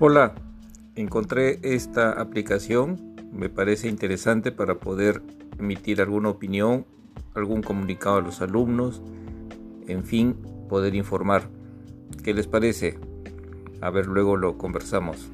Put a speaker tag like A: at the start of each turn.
A: Hola, encontré esta aplicación, me parece interesante para poder emitir alguna opinión, algún comunicado a los alumnos, en fin, poder informar. ¿Qué les parece? A ver, luego lo conversamos.